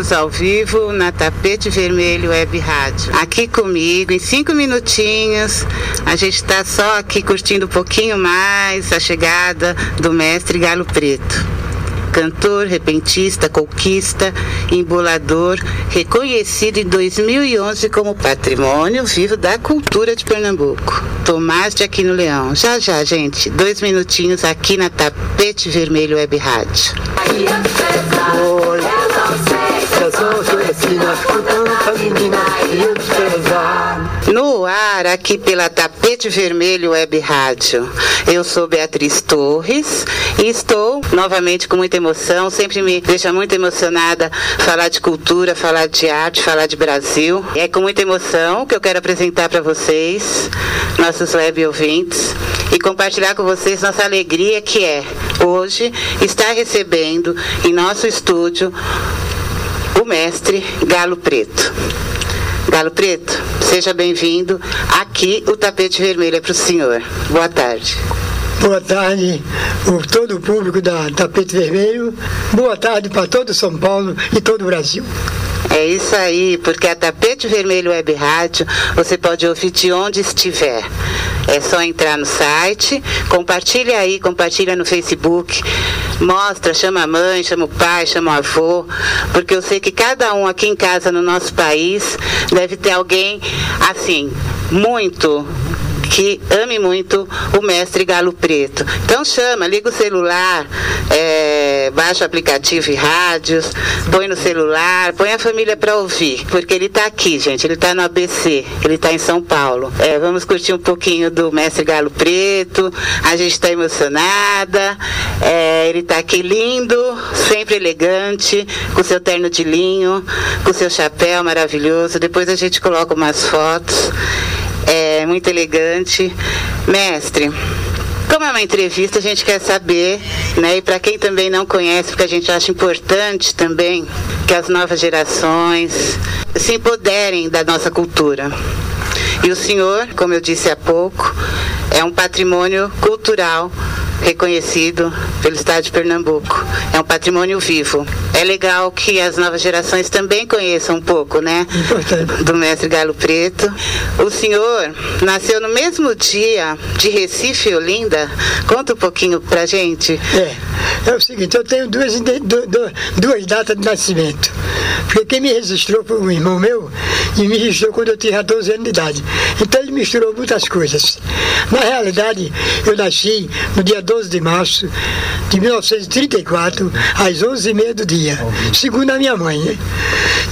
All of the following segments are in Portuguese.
Estamos ao vivo na Tapete Vermelho Web Rádio. Aqui comigo, em cinco minutinhos, a gente está só aqui curtindo um pouquinho mais a chegada do mestre Galo Preto cantor, repentista, conquista, embolador, reconhecido em 2011 como Patrimônio Vivo da Cultura de Pernambuco. Tomás de Aquino Leão. Já já, gente, dois minutinhos aqui na Tapete Vermelho Web Rádio. Oi. No ar, aqui pela Tapete Vermelho Web Rádio. Eu sou Beatriz Torres e estou novamente com muita emoção. Sempre me deixa muito emocionada falar de cultura, falar de arte, falar de Brasil. É com muita emoção que eu quero apresentar para vocês, nossos web ouvintes, e compartilhar com vocês nossa alegria que é hoje estar recebendo em nosso estúdio o mestre Galo Preto. Galo Preto, seja bem-vindo. Aqui o tapete vermelho é para o senhor. Boa tarde. Boa tarde por todo o público da Tapete Vermelho. Boa tarde para todo São Paulo e todo o Brasil. É isso aí, porque a Tapete Vermelho Web Rádio você pode ouvir de onde estiver. É só entrar no site, compartilha aí, compartilha no Facebook, mostra, chama a mãe, chama o pai, chama o avô, porque eu sei que cada um aqui em casa no nosso país deve ter alguém assim, muito que ame muito o mestre Galo Preto. Então chama, liga o celular, é, baixa o aplicativo e rádios, põe no celular, põe a família para ouvir, porque ele está aqui, gente, ele está no ABC, ele está em São Paulo. É, vamos curtir um pouquinho do mestre Galo Preto, a gente está emocionada, é, ele está aqui lindo, sempre elegante, com seu terno de linho, com seu chapéu maravilhoso. Depois a gente coloca umas fotos é muito elegante. Mestre, como é uma entrevista, a gente quer saber, né? E para quem também não conhece, porque a gente acha importante também que as novas gerações se empoderem da nossa cultura. E o senhor, como eu disse há pouco, é um patrimônio cultural reconhecido pelo Estado de Pernambuco. É um patrimônio vivo. É legal que as novas gerações também conheçam um pouco, né? Importante. Do mestre Galo Preto. O senhor nasceu no mesmo dia de Recife, Olinda. Conta um pouquinho pra gente. É, é o seguinte, eu tenho duas, duas datas de nascimento. Porque quem me registrou foi um irmão meu e me registrou quando eu tinha 12 anos de idade. Então ele misturou muitas coisas. Na realidade, eu nasci no dia 12 de março de 1934, às 11h30 do dia, segundo a minha mãe.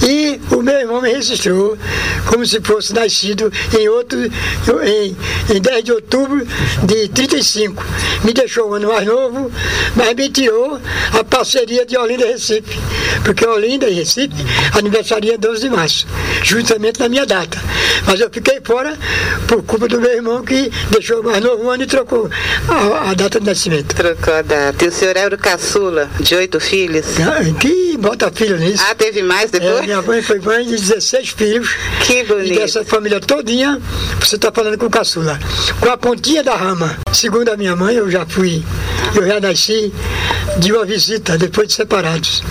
E o meu irmão me registrou como se fosse nascido em outro, em, em 10 de outubro de 35. Me deixou um ano mais novo, mas me tirou a parceria de Olinda e Recife, porque Olinda e Recife aniversaria 12 de março, justamente na minha data. Mas eu fiquei fora por culpa do meu irmão que deixou mais novo ano e trocou a, a data de nascimento. Trocou a data. E o senhor era o caçula de oito filhos? Ah, que bota filho nisso. Ah, teve mais depois? É, minha mãe foi mãe de 16 filhos. Que bonito. E dessa família todinha, você está falando com o caçula. Com a pontinha da rama. Segundo a minha mãe, eu já fui, eu já nasci de uma visita, depois de separados.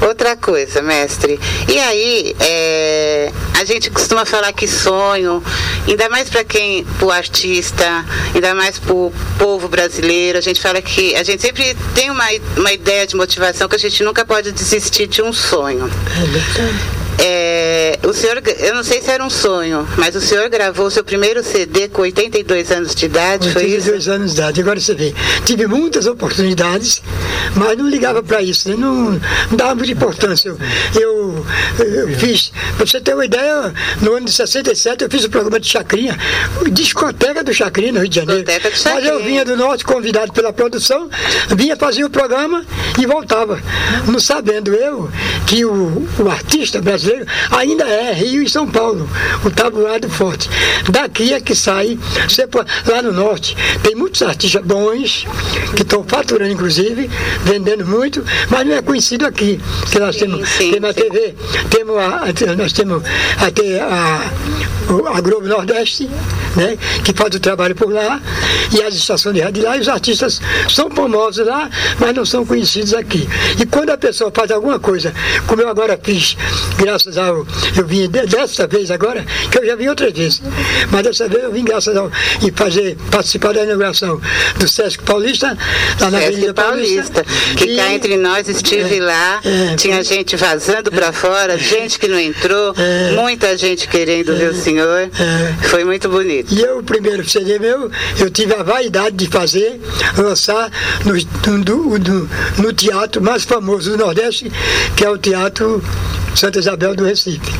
Outra coisa, mestre. E aí, é, a gente costuma falar que sonho, ainda mais para quem, o artista, ainda mais para o povo brasileiro, a gente fala que a gente sempre tem uma, uma ideia de motivação que a gente nunca pode desistir de um sonho. É verdade. É, o senhor, eu não sei se era um sonho, mas o senhor gravou seu primeiro CD com 82 anos de idade, 82 foi isso? 82 anos de idade. Agora você vê, tive muitas oportunidades, mas não ligava para isso, né? não, não, dava muita importância. Eu, eu, eu fiz, para você ter uma ideia, no ano de 67 eu fiz o programa de Chacrinha, discoteca do Chacrinha no Rio de Janeiro. Discoteca Chacrinha. Mas eu vinha do norte, convidado pela produção, vinha fazer o programa e voltava. Não sabendo eu que o, o artista brasileiro ainda é Rio e São Paulo, o tabuado forte. Daqui é que sai, lá no norte, tem muitos artistas bons, que estão faturando inclusive, vendendo muito, mas não é conhecido aqui. Que nós temos, sim, temos a TV, temos a, nós temos até a a Globo Nordeste, né, que faz o trabalho por lá, e as estações de rádio lá, e os artistas são famosos lá, mas não são conhecidos aqui. E quando a pessoa faz alguma coisa, como eu agora fiz, graças ao. Eu vim desta vez agora, que eu já vim outras vezes, mas dessa vez eu vim graças ao. e fazer, participar da inauguração do Sesc Paulista, lá na Sesc Avenida Paulista. Paulista que e, cá entre nós estive é, lá, é, tinha gente vazando para fora, gente que não entrou, é, muita gente querendo ver o senhor. É. Foi muito bonito. E eu, o primeiro CD meu, eu tive a vaidade de fazer, lançar no, no, no, no teatro mais famoso do Nordeste, que é o Teatro Santa Isabel do Recife.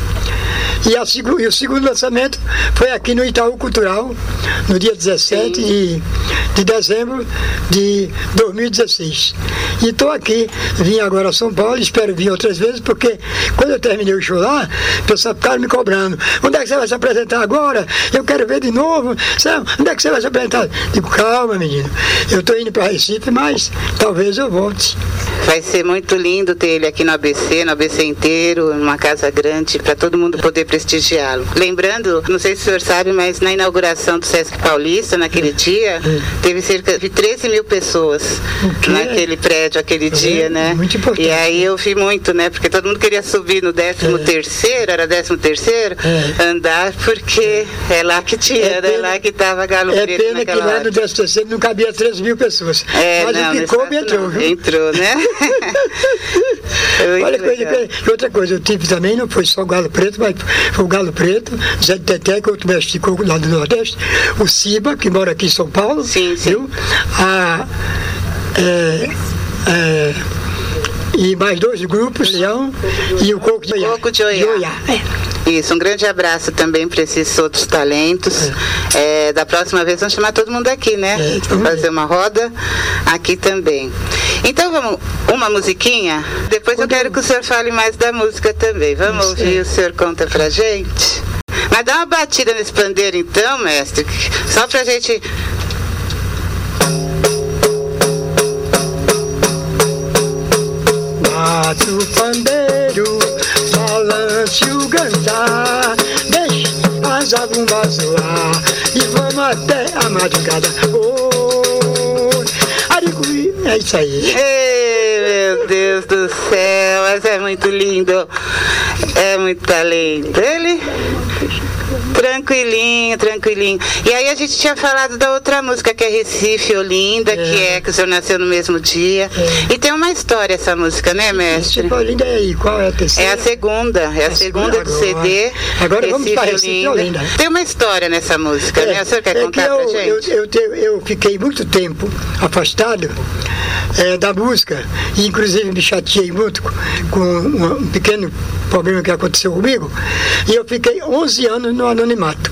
E, a, e, o segundo lançamento foi aqui no Itaú Cultural, no dia 17 de, de dezembro de 2016. E estou aqui, vim agora a São Paulo, espero vir outras vezes, porque quando eu terminei o show lá, o pessoal ficaram me cobrando. Onde é que você vai se apresentar agora? Eu quero ver de novo. Onde é que você vai se apresentar? Digo, calma, menino. Eu estou indo para Recife, mas talvez eu volte. Vai ser muito lindo ter ele aqui no ABC, no ABC inteiro, numa casa grande, para todo mundo poder prestigiá-lo. Lembrando, não sei se o senhor sabe, mas na inauguração do Sesc Paulista, naquele dia, teve cerca de 13 mil pessoas naquele prédio aquele dia, né? Muito importante. E aí eu vi muito, né? Porque todo mundo queria subir no 13 é. terceiro, era 13 terceiro, é. andar, porque é lá que tinha, é né? lá que estava Galo é Preto. É pena que lá no 13 terceiro não cabia 13 mil pessoas. É, mas não, o Picoume entrou, viu? Entrou, né? Olha coisa, outra coisa, eu tive também, não foi só o Galo Preto, mas o Galo Preto, Zé de Teté, que é outro mestre lá do Nordeste, o Ciba, que mora aqui em São Paulo, sim, sim. Viu? A, é, é, e mais dois grupos, Leão e o Coco de Oiá. Coco de Oiá. De Oiá. É. Isso, um grande abraço também para esses outros talentos. É. É, da próxima vez vamos chamar todo mundo aqui, né? É, fazer uma roda aqui também. Então vamos, uma musiquinha? Depois eu quero que o senhor fale mais da música também. Vamos Isso, ouvir, é. o senhor conta pra gente? Mas dá uma batida nesse pandeiro então, mestre, só pra gente bate o pandeiro, balance o gandá, deixe as abumbas zoar e vamos até a madrugada. Oh, Aricui, é isso aí. Ei, meu Deus do céu, mas é muito lindo, é muito talento. Ele Tranquilinho, tranquilinho. E aí a gente tinha falado da outra música que é Recife, Olinda, é. que é que o senhor nasceu no mesmo dia. É. E tem uma história essa música, né, mestre? Recife, Olinda é aí, qual é a terceira? É a segunda, é a, a segunda, do CD. Agora Recife, vamos para Recife, Olinda. Olinda. Tem uma história nessa música, é, né? O senhor quer é contar eu, pra gente? Eu, eu, eu, fiquei muito tempo afastado é, da música, e inclusive me chateei muito com, um pequeno problema que aconteceu comigo, e eu fiquei 11 anos no anonimato.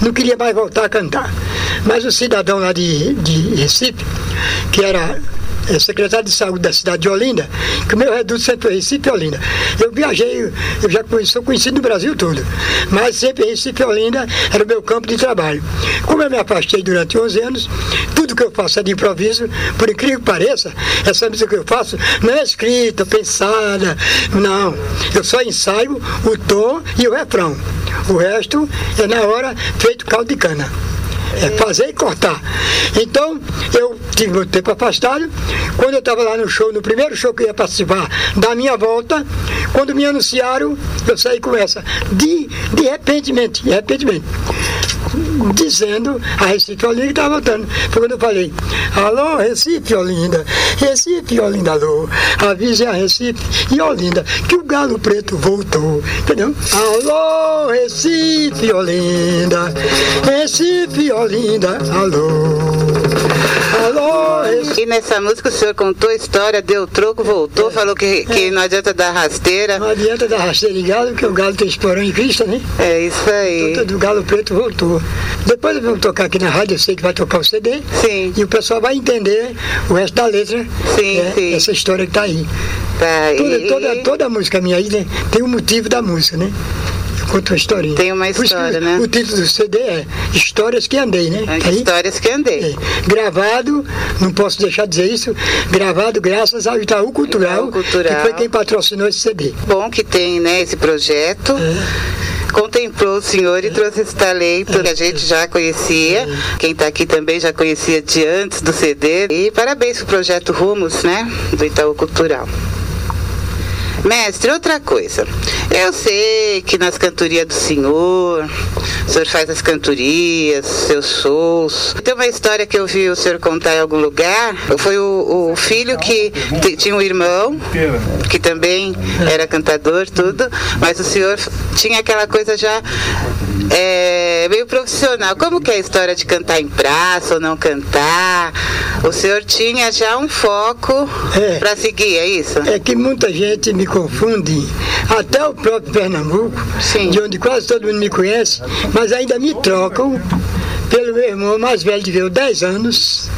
Não queria mais voltar a cantar. Mas o cidadão lá de, de Recife, que era secretário de saúde da cidade de Olinda, que o meu reduto sempre foi Recife e Olinda. Eu viajei, eu já conheci, sou conhecido no Brasil todo, mas sempre Recife e Olinda era o meu campo de trabalho. Como eu me afastei durante 11 anos, tudo que eu faço é de improviso, por incrível que pareça, essa música que eu faço não é escrita, pensada, não. Eu só ensaio o tom e o refrão. O resto é na hora feito caldo de cana é fazer e cortar. Então, eu tive muito tempo afastado. Quando eu estava lá no show, no primeiro show que eu ia participar da minha volta, quando me anunciaram, eu saí com essa. De, de repentemente, de repentemente dizendo a Recife Olinda que estava voltando. Foi quando eu falei, alô, Recife Olinda, Recife Olinda, alô, avise a Recife e Olinda que o galo preto voltou, entendeu? Alô, Recife Olinda, Recife Olinda, alô. E nessa música o senhor contou a história, deu troco, voltou, é, falou que, que é. não adianta dar rasteira. Não adianta dar rasteira de galo, porque o galo tem esporão em Cristo, né? É isso aí. Então, do galo preto voltou. Depois vamos tocar aqui na rádio, eu sei que vai tocar o CD. Sim. E o pessoal vai entender o resto da letra. Sim, né? sim. Essa história que está aí. Tá, toda, e... toda, toda a música minha aí né, tem o um motivo da música, né? Conta uma historinha. Tem uma história, né? O título do CD é Histórias que Andei, né? É, histórias que Andei. É. Gravado, não posso deixar de dizer isso, gravado graças ao Itaú Cultural, Itaú Cultural, que foi quem patrocinou esse CD. Bom que tem, né, esse projeto. É contemplou o senhor e trouxe esse talento que a gente já conhecia. Quem está aqui também já conhecia de antes do CD. E parabéns pro projeto Rumos, né? Do Itaú Cultural. Mestre, outra coisa. Eu sei que nas cantorias do senhor, o senhor faz as cantorias, seus shows. Tem uma história que eu vi o senhor contar em algum lugar. Foi o, o filho que tinha um irmão, que também era cantador, tudo, mas o senhor tinha aquela coisa já é, meio profissional. Como que é a história de cantar em praça ou não cantar? O senhor tinha já um foco é, para seguir, é isso? É que muita gente me confunde, até o próprio Pernambuco, Sim. de onde quase todo mundo me conhece, mas ainda me trocam pelo meu irmão mais velho de 10 anos,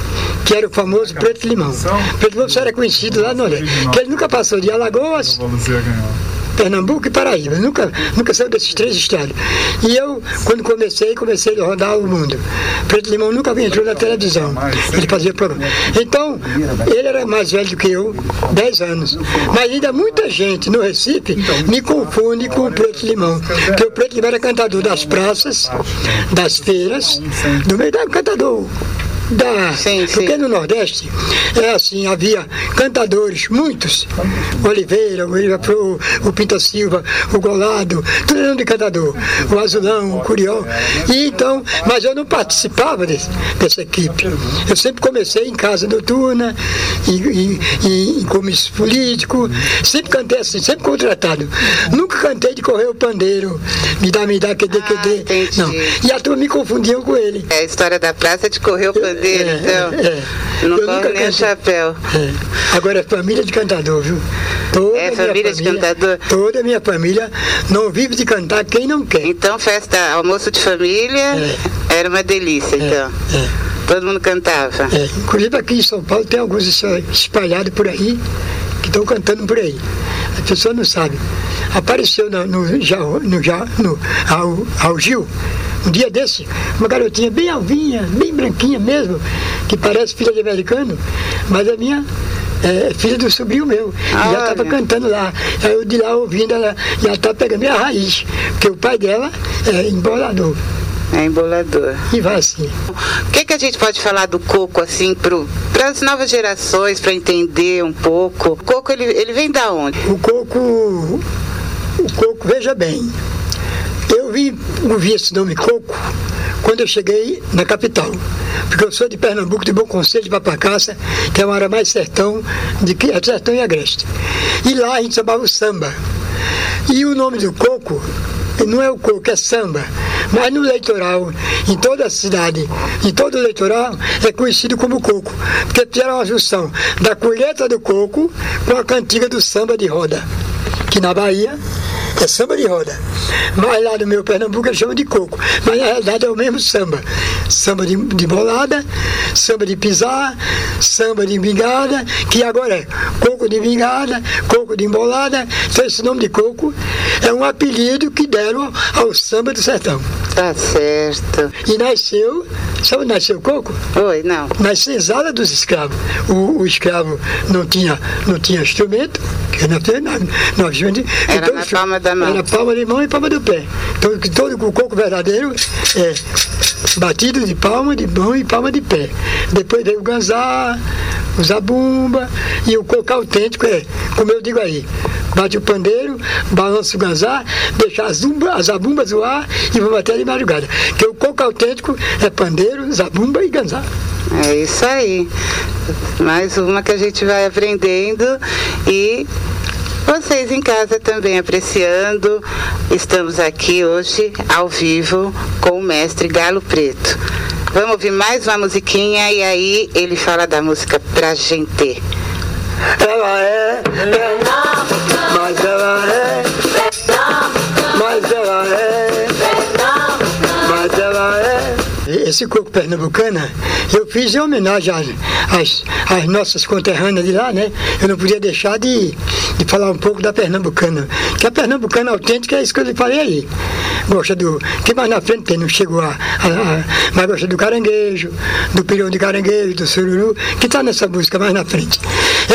que era o famoso Preto Limão. Preto Limão só era conhecido lá no Oeste, que ele nunca passou de Alagoas Pernambuco e Paraíba. Nunca, nunca saiu desses três estados. E eu, quando comecei, comecei a rodar o mundo. Preto Limão nunca entrou na televisão. Ele fazia programa. Então, ele era mais velho do que eu, 10 anos. Mas ainda muita gente no Recife me confunde com o Preto Limão. Porque o Preto Limão era cantador das praças, das feiras, do meio da cantador da. Sim, sim. Porque no Nordeste é assim, havia cantadores, muitos. Oliveira, o, Pro, o Pinta Silva, o Golado, tudo era de cantador. O Azulão, o Curió. E então, mas eu não participava desse, dessa equipe. Eu sempre comecei em casa noturna, em, em, em comício político, sempre cantei assim, sempre contratado. Nunca cantei de correr o pandeiro, me dá, me dá, que dê, que dê. Ah, não. E a turma me confundiam com ele. É a história da praça de correr o pandeiro dele, é, então. É, não corre nem o chapéu. É. Agora é família de cantador, viu? Toda é família, família de cantador? Toda a minha família não vive de cantar quem não quer. Então, festa, almoço de família é. era uma delícia, é, então. É. Todo mundo cantava. É, inclusive aqui em São Paulo tem alguns espalhados por aí estão cantando por aí. As pessoas não sabem. Apareceu no, no, no, no, no ao, ao Gil um dia desse, uma garotinha bem alvinha, bem branquinha mesmo, que parece filha de americano, mas é minha é, filha do sobrinho meu. Ah, já estava cantando lá. Aí eu de lá ouvindo, ela já está pegando minha raiz, porque o pai dela é embolador. É embolador. E vai assim. O que, que a gente pode falar do coco, assim, para as novas gerações, para entender um pouco? O coco, ele, ele vem da onde? O coco, o coco, veja bem, eu vim ouvir esse nome Coco quando eu cheguei na capital. Porque eu sou de Pernambuco, de Bom Conselho, de Papacaça, que é uma área mais sertão, de é sertão e agreste. E lá a gente chamava o samba. E o nome do coco não é o coco, é samba. Mas no leitoral, em toda a cidade, em todo o leitoral, é conhecido como coco. Porque fizeram uma junção da colheita do coco com a cantiga do samba de roda. Que na Bahia é samba de roda. Mas lá no meu Pernambuco eles chamam de coco. Mas na realidade é o mesmo samba. Samba de, de bolada, samba de pisar, samba de bingada, que agora é coco de bingada, coco de embolada. Então esse nome de coco é um apelido que deram ao samba do sertão. Tá certo. E nasceu, sabe onde nasceu o coco? Oi, não. Nas senzalas dos escravos. O, o escravo não tinha, não tinha instrumento, que não tinha nada. Nós, Era então, na palma da mão. Era palma de mão e palma do pé. Então, todo o coco verdadeiro é batido de palma de mão e palma de pé. Depois veio o ganzá, o zabumba e o coco autêntico é, como eu digo aí, bate o pandeiro, balança o ganzá, deixa as, as zabumbas zoar e vamos até de madrugada. Porque o coco autêntico é pandeiro, zabumba e ganzá. É isso aí. Mais uma que a gente vai aprendendo e vocês em casa também apreciando. Estamos aqui hoje ao vivo com o mestre Galo Preto. Vamos ouvir mais uma musiquinha e aí ele fala da música Pra Gente. Ela é, mas ela é, Coco pernambucana eu fiz em homenagem às, às, às, nossas conterrâneas de lá, né? Eu não podia deixar de, de falar um pouco da pernambucana. Que a pernambucana autêntica é isso que eu lhe falei aí. Gosta do. Que mais na frente tem, não chegou a, a, a. Mas gosta do caranguejo, do pirão de caranguejo, do sururu, que está nessa música mais na frente.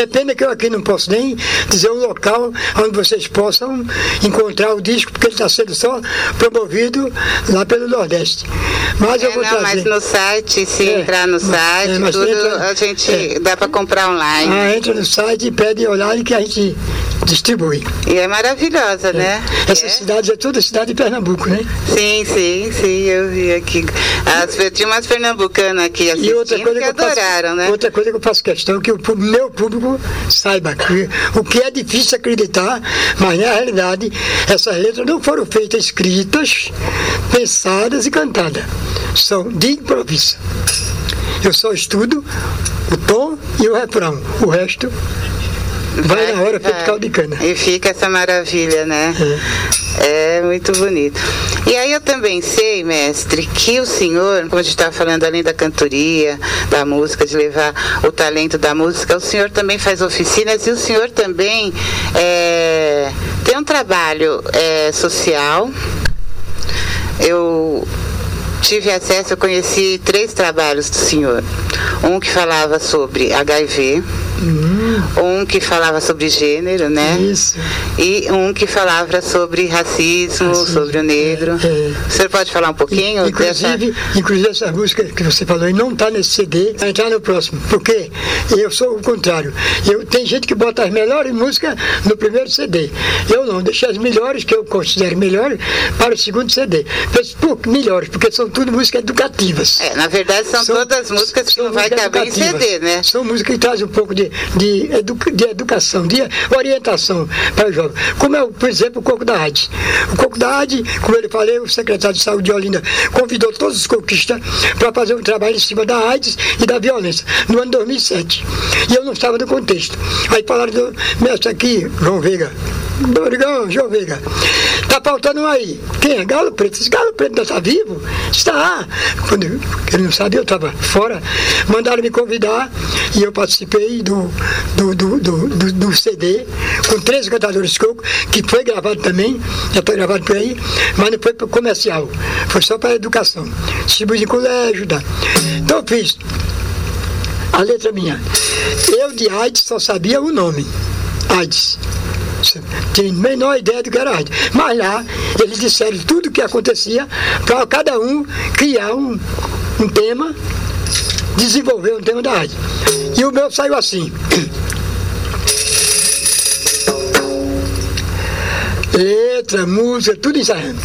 É pena que eu aqui não posso nem dizer o local onde vocês possam encontrar o disco, porque ele está sendo só promovido lá pelo Nordeste. Mas é, eu vou não, trazer. Mas no site, se É, entrar no mas- site, é, tudo entra- a gente é. dá para comprar online. Ah, entra no site e pede online que a gente distribui. E é maravilhosa, né? Essas É. cidades é toda cidade de Pernambuco, né? Sim, sim, sim, eu vi aqui. As, tinha umas pernambucanas aqui E assistindo outra coisa que que eu faço, adoraram, né? outra coisa que eu faço questão que o meu público saiba que o que é difícil acreditar, mas na realidade essas letras não foram feitas escritas, pensadas e cantadas. São de improviso. Eu só estudo o tom e o refrão. O resto vai, na hora vai. caldo de cana. E fica essa maravilha, né? É muito bonito. E aí eu também sei, mestre, que o senhor, como a gente estava falando além da cantoria, da música, de levar o talento da música, o senhor também faz oficinas e o senhor também é, tem um trabalho é, social. Eu tive acesso, eu conheci três trabalhos do senhor. Um que falava sobre HIV, um que falava sobre gênero, né? Isso. E um que falava sobre racismo, Racismo, sobre o negro. é, é. O senhor pode falar um pouquinho Inclusive, inclusive essa música que você falou e não está nesse CD, vai entrar no próximo. Porque eu sou o contrário. Eu, tem gente que bota as melhores músicas no primeiro CD. Eu não, deixei as melhores, que eu considero melhores, para o segundo CD. Penso, pô, melhores, porque são tudo músicas educativas. É, na verdade são, todas músicas que são não vai caber em. CD, né? São músicas que trazem um pouco de, de, edu- de educação, de orientação para o jovem. Como é, por exemplo, o Coco da AIDS. O Coco da AIDS, como eu lhe falei, o secretário de saúde de Olinda convidou todos os coquistas para fazer um trabalho em cima da AIDS e da violência, no ano 2007. E eu não estava no contexto. Aí falaram do mestre aqui, João Veiga. Obrigado, João Veiga. Tá faltando um aí. Quem é? Galo Preto. Esse Galo Preto ainda está vivo? Está. Quando ele não sabia, eu estava fora. Mandaram me convidar e eu participei do, do, do, do, do- do CD com três cantadores coco, que foi gravado também, já foi gravado por aí, mas não foi para comercial. Foi só para educação. Distribuí em colégio. Tá? Então eu fiz. A letra minha. Eu de AIDS só sabia o nome. AIDS. Tinha a menor ideia do que era AIDS. Mas lá eles disseram tudo o que acontecia para cada um criar um, um tema, desenvolver um tema da AIDS. E o meu saiu assim. Letra, música, tudo ensaiando.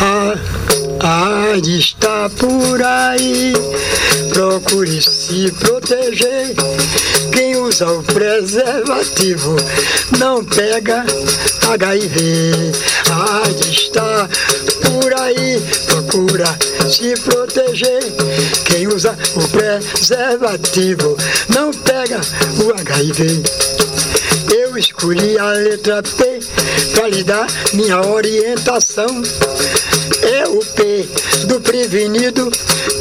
A, a AIDS está por aí, procure se proteger. Quem usa o preservativo não pega HIV. AIDS está por aí, procura se proteger. Quem usa o preservativo não pega o HIV. Eu escolhi a letra P para lhe dar minha orientação. É o P do prevenido,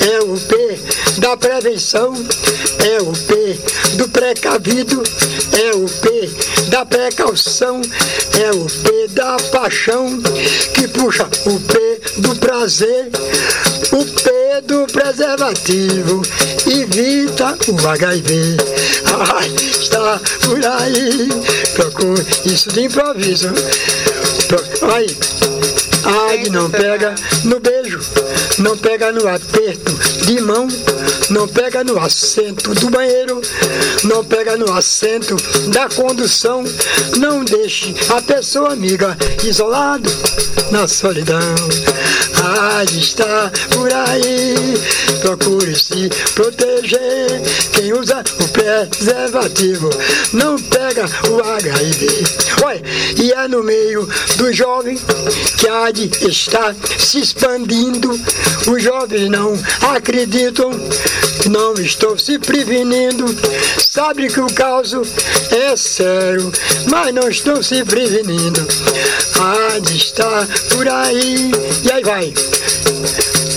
é o P da prevenção, é o P do precavido, é o P da precaução, é o P da paixão que puxa o P do prazer, o P do preservativo evita o HIV. Ai, está por aí, procure isso de improviso. Pro- Aí, Ai, não pega no beijo, não pega no aperto de mão, não pega no assento do banheiro, não pega no assento da condução, não deixe a pessoa amiga isolado na solidão. Ai, está por aí, procure se proteger. Quem usa o preservativo não pega o HIV. Olha, e é no meio do jovem que a Está se expandindo. Os jovens não acreditam, não estou se prevenindo. Sabe que o caso é sério, mas não estão se prevenindo. A AIDS está por aí. E aí vai.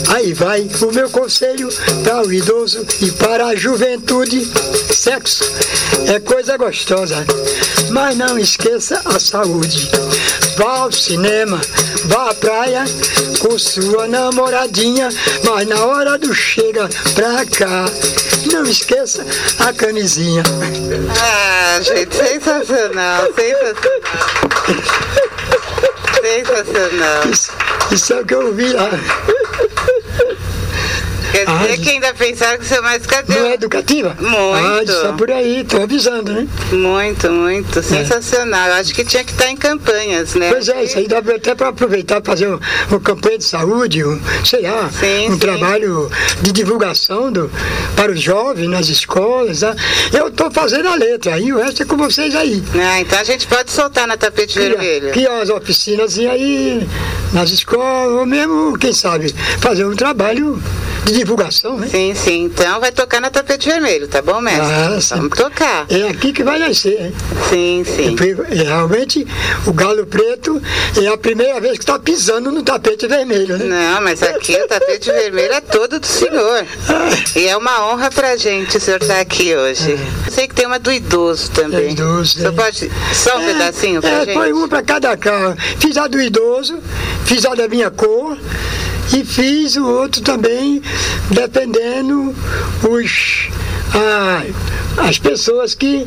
Aí vai o meu conselho para o idoso e para a juventude. Sexo é coisa gostosa, mas não esqueça a saúde. Vá ao cinema, vá à praia com sua namoradinha, mas na hora do chega pra cá, não esqueça a camisinha. Ah, gente, sensacional, sensacional. Sensacional. Isso, isso é o que eu ouvi lá. Quer Ah, dizer gente. que ainda pensaram que você é mais Não é educativa? Muito. Ah, está por aí, estou avisando, né? Muito, muito. Sensacional. Eu acho que tinha que estar em campanhas, né? Pois é, isso aí dá até para aproveitar para fazer um- uma campanha de saúde, um, sei lá, Sim, um sim. trabalho de divulgação do, para os jovens nas escolas. Né? Eu estou fazendo a letra, aí o resto é com vocês aí. Ah, então a gente pode soltar na tapete vermelho. Criar as oficinas aí nas escolas, ou mesmo, quem sabe, fazer um trabalho de divulgação, né? Sim, sim. Então vai tocar na tapete vermelho, tá bom, mestre? Ah, sim. Vamos tocar. É aqui que vai nascer. hein? Sim, sim. Porque, é, realmente o galo preto é a primeira vez que está pisando no tapete vermelho, né? Não, mas aqui o tapete vermelho é todo do senhor. E é uma honra pra gente o senhor estar aqui hoje. Sei que tem uma do idoso também. É idoso, é. pode. Só um pedacinho pra é, gente? Põe uma para cada carro. Fiz a do idoso, fiz a da minha cor e fiz o outro também, dependendo os, ah, as pessoas que.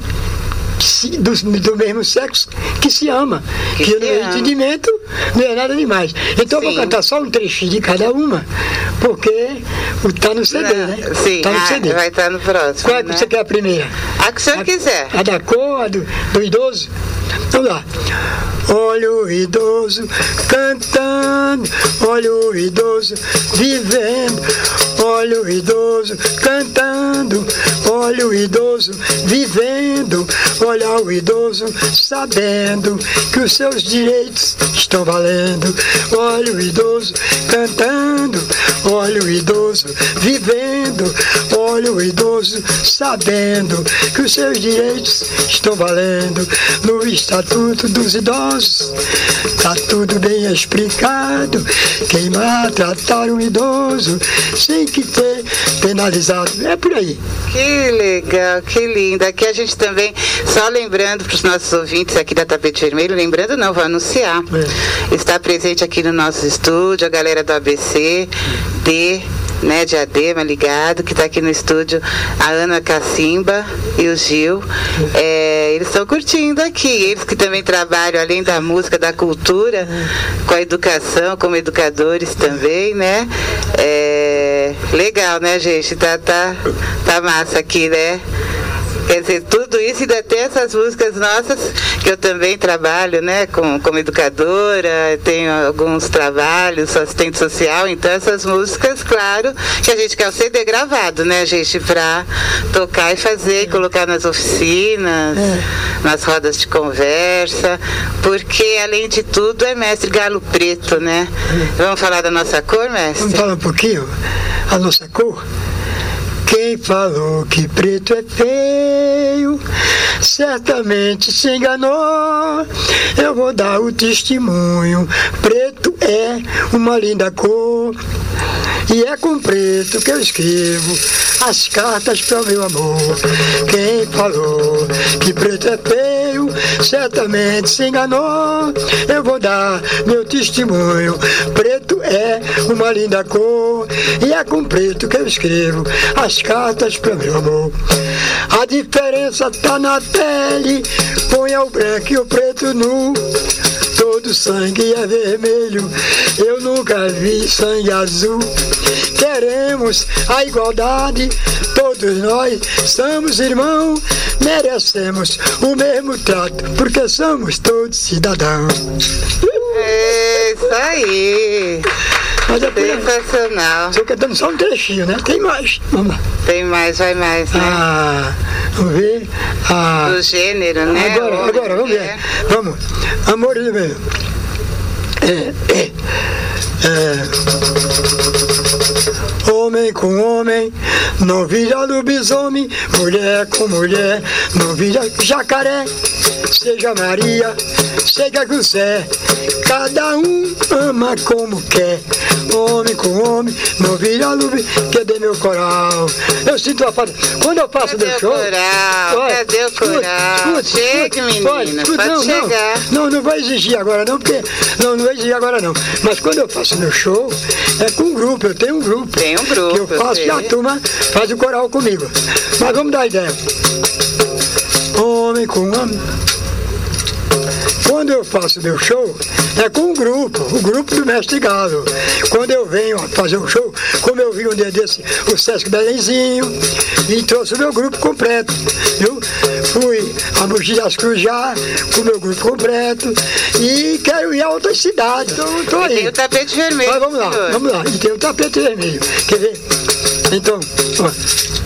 Se- do, do mesmo sexo que se ama, Que que, no meu ama. entendimento não é nada demais. Então eu vou Sim. cantar só um trechinho de cada uma, porque está no CD, Não, né? Sim, Tá no ah, CD. vai estar no próximo. Qual é que né? você quer a primeira? A que o senhor quiser. A da cor, a do, do idoso? Vamos lá. Olha o idoso cantando, olha o idoso vivendo, olha o idoso cantando, olha o idoso vivendo, olha o idoso sabendo que os seus direitos estão valendo, olha o idoso cantando, olha o idoso vivendo, olha o idoso sabendo que os seus direitos estão valendo no Estatuto dos Idosos. Tá tudo bem explicado. Quem maltratar um idoso sem que ter penalizado. É por aí. Que legal, que lindo. Aqui a gente também, só lembrando para os nossos ouvintes aqui da Tapete Vermelho, lembrando não, vou anunciar. Está presente aqui no nosso estúdio a galera do ABC, D, né, de Adema ligado, que está aqui no estúdio, a Ana Cacimba e o Gil. É, eles estão curtindo aqui, eles que também trabalham, além da música, da cultura, com a educação, como educadores também, né? É, legal, né, gente? Tá, tá, tá massa aqui, né? Quer dizer, tudo isso e tem essas músicas nossas, que eu também trabalho, né, com, como educadora, tenho alguns trabalhos, sou assistente social, então essas músicas, claro, que a gente quer o CD gravado, né, gente, pra tocar e fazer, e colocar nas oficinas, nas rodas de conversa, porque além de tudo é mestre galo preto, né? Vamos falar da nossa cor, Vamos mestre? falar um pouquinho a nossa cor? Quem falou que preto é feio, certamente se enganou. Eu vou dar o testemunho. Preto é uma linda cor. E é com preto que eu escrevo as cartas para o meu amor. Quem falou que preto é feio, certamente se enganou. Eu vou dar meu testemunho. Preto é uma linda cor. E é com preto que eu escrevo as cartas para meu amor. A diferença tá na pele. Ponha o branco e o preto nu. Todo sangue é vermelho, eu nunca vi sangue azul. Queremos a igualdade, todos nós somos irmãos, merecemos o mesmo trato, porque somos todos cidadãos. É isso aí! Mas é. Sensacional. Estou cantando só um trechinho, né? Tem mais. Vamos lá. Tem mais, vai mais, né? Ah, vamos ver. Ah, Do gênero, né? Agora, Homem, agora, vamos ver. mulher. Vamos. Amor do meu. É, é, é. Homem com homem, não vira lobisomem, mulher com mulher, não vira jacaré. seja Maria, seja José, cada um ama como quer. Homem com homem, novilha lube, que dê meu coral. Eu sinto a falta. Quando eu faço Cadê meu show. coral? Olha, Cadê o coral? escute, escute, menino, olha, escute, pode não, chegar. Não, não, não vai exigir agora não, porque. Não, não vai exigir agora não. Mas quando eu faço meu show, é com um grupo, eu tenho um grupo. Tem um grupo, Que eu faço e a turma faz o coral comigo. Mas vamos dar ideia. Homem com homem. Quando eu faço meu show, é com um grupo, o grupo do Mestre Galo. Quando eu venho fazer um show, como eu vi um dia desse, o Sesc Belenzinho, e trouxe o meu grupo completo. Viu? Fui a Mogi das Cruzes já, com o meu grupo completo, e quero ir a outras cidades. Então, estou E aí. tem o tapete vermelho. Mas vamos lá, senhor. vamos lá. E tem o tapete vermelho. Quer ver? Então, ó.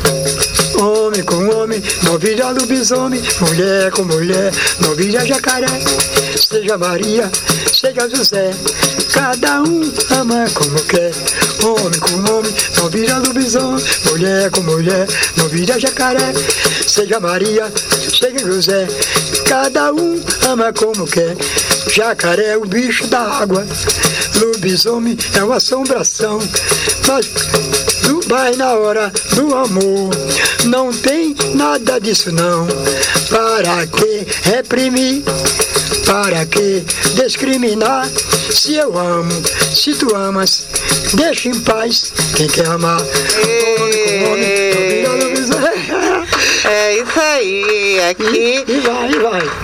Homem com homem, novilha lobisomem, mulher com mulher, novilha jacaré. Seja Maria, seja José, cada um ama como quer. Homem com homem, novilha lobisomem, mulher com mulher, novilha jacaré. Seja Maria, seja José, cada um ama como quer. Jacaré é o bicho da água, lobisomem é uma assombração, mas do vai na hora do amor. Não tem nada disso não. Para que reprimir? Para que discriminar? Se eu amo, se tu amas, deixa em paz quem quer amar. Homem com homem. É isso aí. Aqui E vai, e vai.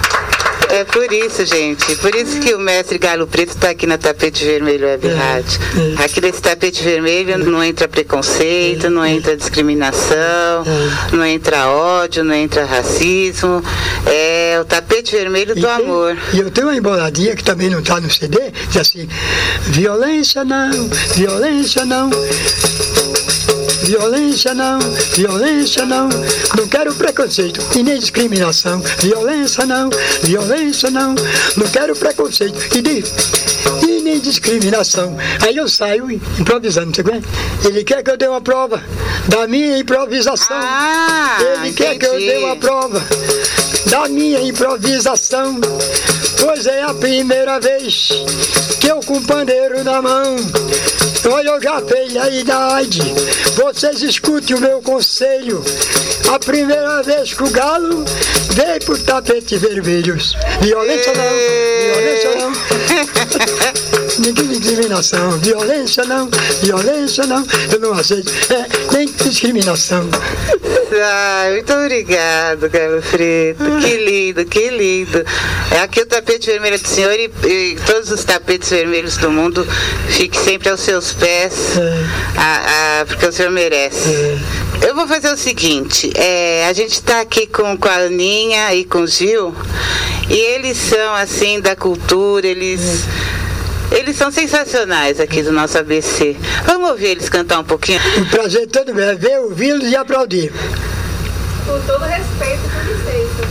É por isso, gente. Por isso que o mestre Galo Preto está aqui na Tapete Vermelho Web É, Rádio. é. Aqui nesse tapete vermelho não entra preconceito, não entra discriminação, É. não entra ódio, não entra racismo. É o tapete vermelho do E tem- amor. E eu tenho uma emboladinha que também não está no CD, diz assim, violência não, violência não. Violência não, violência não, não quero preconceito e nem discriminação. Violência não, violência não, não quero preconceito e, de, e nem discriminação. Aí eu saio improvisando, você conhece? Ele quer que eu dê uma prova da minha improvisação. Ah, Ele quer que eu entendi. dê uma prova da minha improvisação. Pois é a primeira vez que eu com pandeiro na mão. Olha, eu já fei a idade. Vocês escutem o meu conselho. A primeira vez que o galo veio por tapete vermelhos. Violência não, violência não. Ninguém discriminação. Violência não, violência não. Eu não aceito. É, nem discriminação. Ai, muito obrigado, Galo Preto. Que lindo, que lindo. É aqui o tapete vermelho do senhor e, e todos os tapetes vermelhos do mundo fique sempre aos seus pés, É. a- a- porque o senhor merece. Eu vou fazer o seguinte, é, a gente está aqui com, com a Aninha e com o Gil, e eles são assim da cultura, eles. Eles são sensacionais aqui do nosso ABC. Vamos ouvir eles cantar um pouquinho? O prazer todo meu é ver, ouvi-los e aplaudir. Com todo respeito por licença.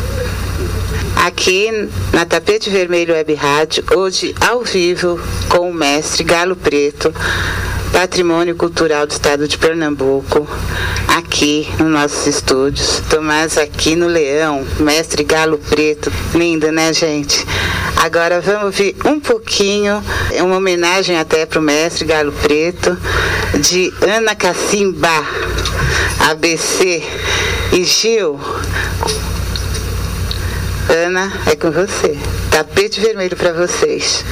Aqui na Tapete Vermelho Web Rádio, hoje ao vivo com o mestre Galo Preto, Patrimônio Cultural do Estado de Pernambuco, aqui nos nossos estúdios. Tomás Aquino Leão, mestre Galo Preto. Lindo, né, gente? Agora vamos ouvir um pouquinho, uma homenagem até para o mestre Galo Preto, de Ana Cacimba, ABC. E Gil, Ana, é com você. Tapete vermelho para vocês.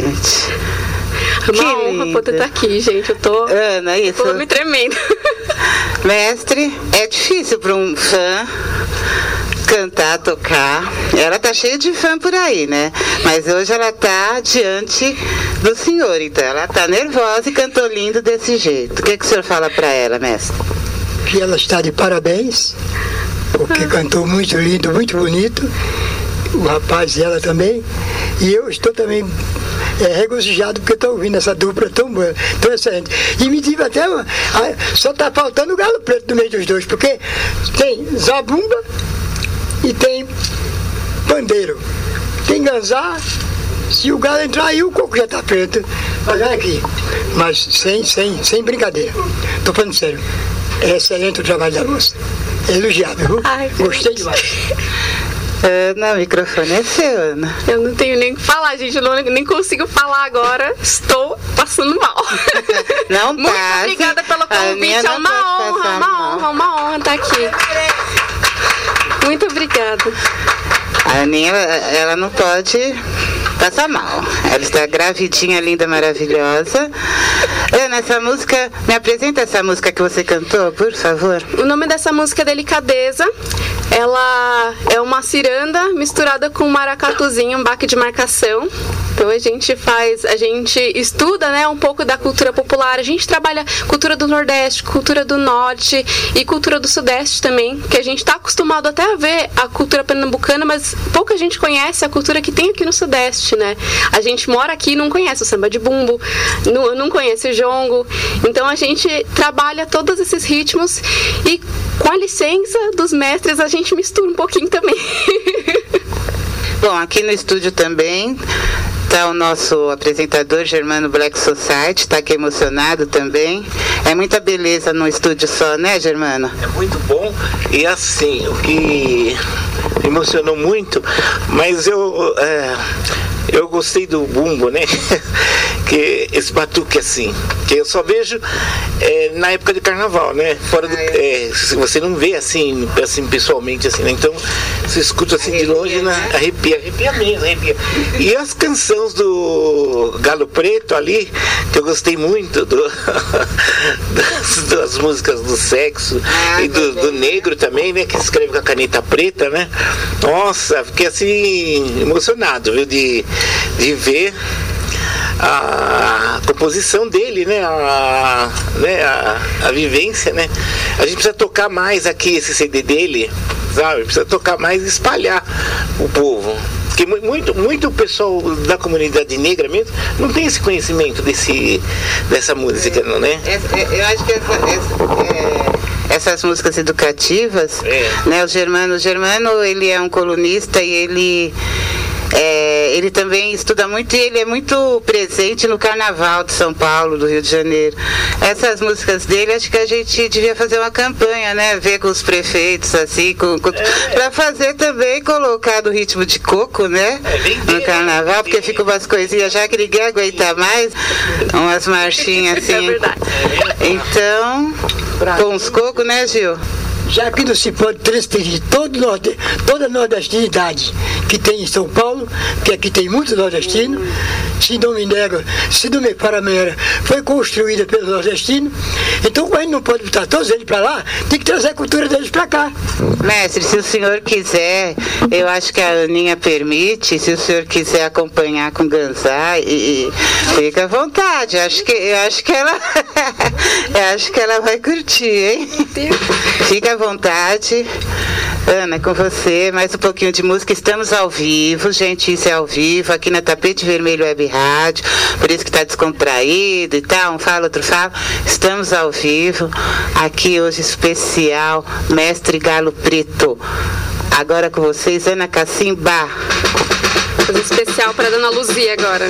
Gente? É Que uma honra poder lindo. estar aqui, gente. Eu tô, Ana, isso. tô me tremendo. Mestre, é difícil para um fã cantar, tocar. Ela tá cheia de fã por aí, né? Mas hoje ela tá diante do senhor, então ela tá nervosa e cantou lindo desse jeito. O que, que o senhor fala para ela, mestre? que ela está de parabéns, porque cantou muito lindo, muito bonito, o rapaz e ela também, e eu estou também é, regozijado porque estou ouvindo essa dupla tão boa, tão excelente. E me tive até uma, só está faltando o galo preto no meio dos dois, porque tem zabumba e tem pandeiro. Tem ganzá, se o galo entrar aí o coco já está preto. Mas olha aqui, mas sem, sem, sem brincadeira. Estou falando sério. É excelente o trabalho da moça. É elogiável, viu? Ai, Gostei demais. Ana, o microfone é seu, Ana. Eu não tenho nem o que falar, gente. Eu não, nem consigo falar agora. Estou passando mal. Não Muito passe. obrigada pelo convite. É uma honra, uma mal. honra, uma honra estar aqui. Muito obrigada. A Aninha, ela não pode passar mal. Ela está gravidinha, linda, maravilhosa. Ana, essa música, me apresenta essa música que você cantou, por favor. O nome dessa música é Delicadeza. Ela é uma ciranda misturada com um maracatuzinho, um baque de marcação. Então a gente faz, a gente estuda, né, um pouco da cultura popular. A gente trabalha cultura do Nordeste, cultura do Norte e cultura do Sudeste também, que a gente está acostumado até a ver a cultura pernambucana, mas pouca gente conhece a cultura que tem aqui no Sudeste, né? A gente mora aqui e não conhece o samba de bumbo, não, não conhece o jongo. Então a gente trabalha todos esses ritmos e com a licença dos mestres a gente mistura um pouquinho também. Bom, aqui no estúdio também está o nosso apresentador Germano Black Society, está aqui emocionado também. É muita beleza no estúdio só, né, Germano? É muito bom e assim, o que emocionou muito, mas eu, é, eu gostei do bumbo, né? que esse batuque assim, que eu só vejo é, na época de carnaval, né? Fora do, é, se você não vê assim, assim pessoalmente assim, né? Então você escuta assim de longe, né? arrepia, arrepia mesmo, arrepia. E as canções do Galo Preto ali, que eu gostei muito do, das, das músicas do sexo e do, do negro também, né? Que escreve com a caneta preta, né? Nossa, fiquei assim emocionado, viu? De, de ver a composição dele, né? A, né? A, a vivência, né? A gente precisa tocar mais aqui esse CD dele, sabe? Precisa tocar mais e espalhar o povo. Porque mu- muito, muito pessoal da comunidade negra mesmo não tem esse conhecimento desse, dessa música, não, né? Essa- é- eu acho que essa- essa- é, essas músicas educativas, É. né? O Germano, o Germano, ele é um colunista e ele É, ele também estuda muito e ele é muito presente no Carnaval de São Paulo, do Rio de Janeiro. Essas músicas dele, acho que a gente devia fazer uma campanha, né? Ver com os prefeitos, assim, com, com, para fazer também colocar do ritmo de coco, né? No Carnaval, porque fica umas coisinhas já que ninguém aguenta mais, umas marchinhas assim. É verdade. Então, com os cocos, né, Gil? Já que não se pode transferir todo norde, toda a nordestinidade que tem em São Paulo, que aqui tem muito nordestino, se não me nego, se não me paramera, foi construída pelo nordestino, então como a gente não pode botar todos eles para lá, tem que trazer a cultura deles para cá. Mestre, se o senhor quiser, eu acho que a Aninha permite, se o senhor quiser acompanhar com Ganzá, e, e fica à vontade, eu acho que, eu acho que ela eu acho que ela vai curtir, hein? Fica à vontade. Ana, com você, mais um pouquinho de música. Estamos ao vivo, gente, isso é ao vivo, aqui na Tapete Vermelho Web Rádio, por isso que está descontraído e tal, um fala, outro fala. Estamos ao vivo, aqui hoje especial, Mestre Galo Preto. Agora com vocês, Ana Cacimba. Fazer especial para Dona Luzia agora.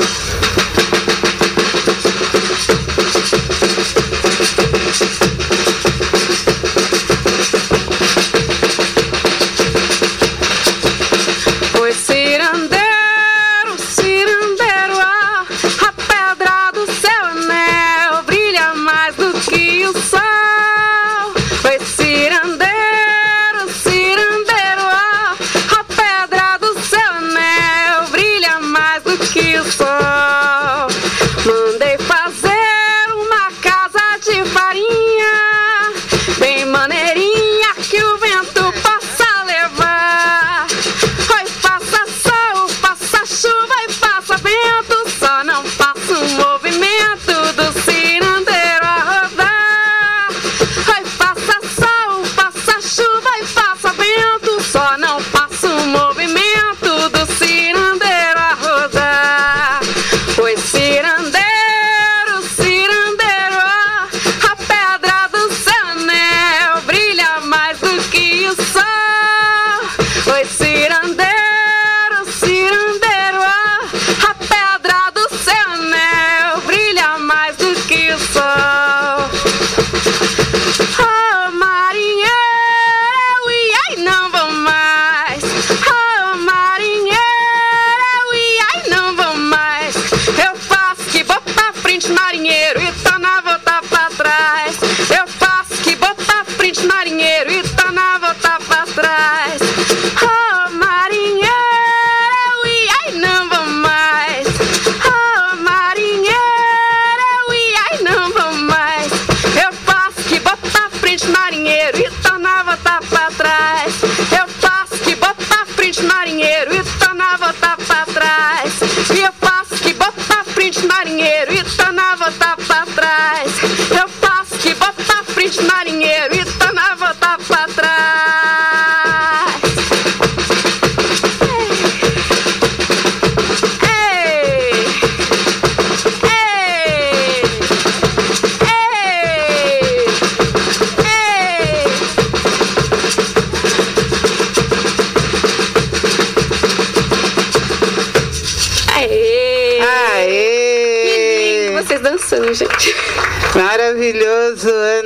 E tá na volta pra trás. Eu faço que vou pra frente, marinheiro, e tá na volta pra trás.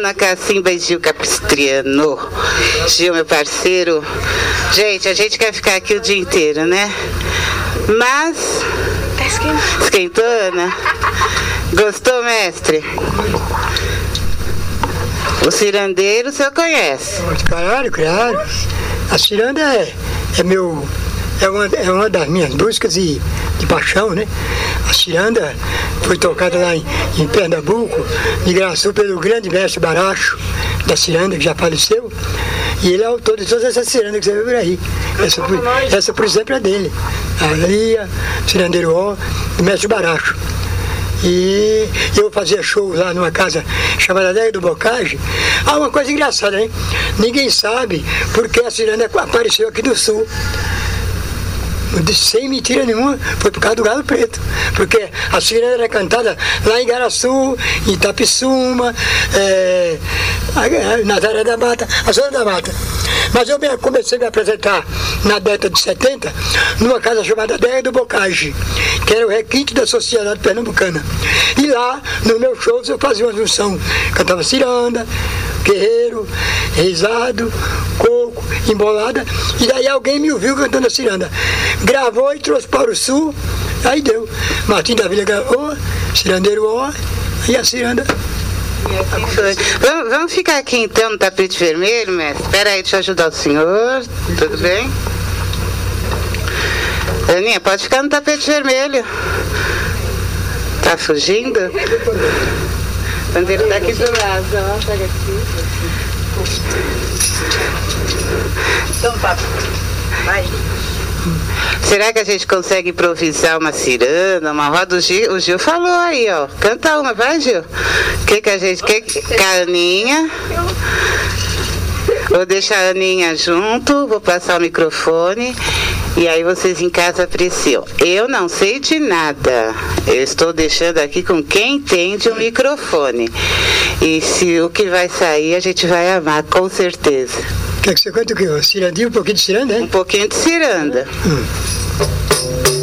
Ana Cacimba e Gil Capistriano. Gil, meu parceiro. Gente, a gente quer ficar aqui o dia inteiro, né? Mas. Tá esquentando. Esquentou, Ana? Gostou, mestre? O cirandeiro o senhor conhece. Claro, claro. A ciranda é, é meu. É uma, é uma das minhas músicas de, de paixão, né? A ciranda foi tocada lá em, em Pernambuco, de Graçu pelo grande mestre Baracho, da ciranda, que já faleceu. E ele é autor de todas essas cirandas que você vê por aí. Essa, por, essa, por exemplo, é dele. A Lia, Cirandeiro Ó, do mestre Baracho. E eu fazia show lá numa casa chamada Adega do Bocage. Ah, uma coisa engraçada, hein? Ninguém sabe porque a ciranda apareceu aqui do sul. Sem mentira nenhuma, foi por causa do galo preto. Porque a ciranda era cantada lá em Garaçu, em Itapissuma, é, Nazaré da Mata, a zona da Mata. Mas eu me- comecei a me apresentar na década de 70 numa casa chamada Déia do Bocage, que era o requinte da sociedade pernambucana. E lá, nos meus shows, eu fazia uma junção. Cantava ciranda, guerreiro, risado, coco, embolada. E daí alguém me ouviu cantando a ciranda. Gravou e trouxe para o sul, aí deu. Martim da Vila gravou, cirandeiro ó, e a ciranda. Vamos, vamos ficar aqui então no tapete vermelho, mestre? Espera aí, deixa eu ajudar o senhor. Tudo bem? Aninha, pode ficar no tapete vermelho. Tá fugindo? O bandeiro tá aqui do lado, ó. Pega aqui. Então tá. Vai. Será que a gente consegue improvisar uma ciranda, uma roda? O Gil, o Gil falou aí, ó. Canta uma, vai, Gil. O que, que a gente. Que, que, com a Aninha. Vou deixar a Aninha junto, vou passar o microfone. E aí vocês em casa apreciam. Eu não sei de nada. Eu estou deixando aqui com quem entende o microfone. E se o que vai sair, a gente vai amar, com certeza. Quer que você cante o quê? Cirandinho, um pouquinho de ciranda, Um hein? pouquinho de ciranda. Eu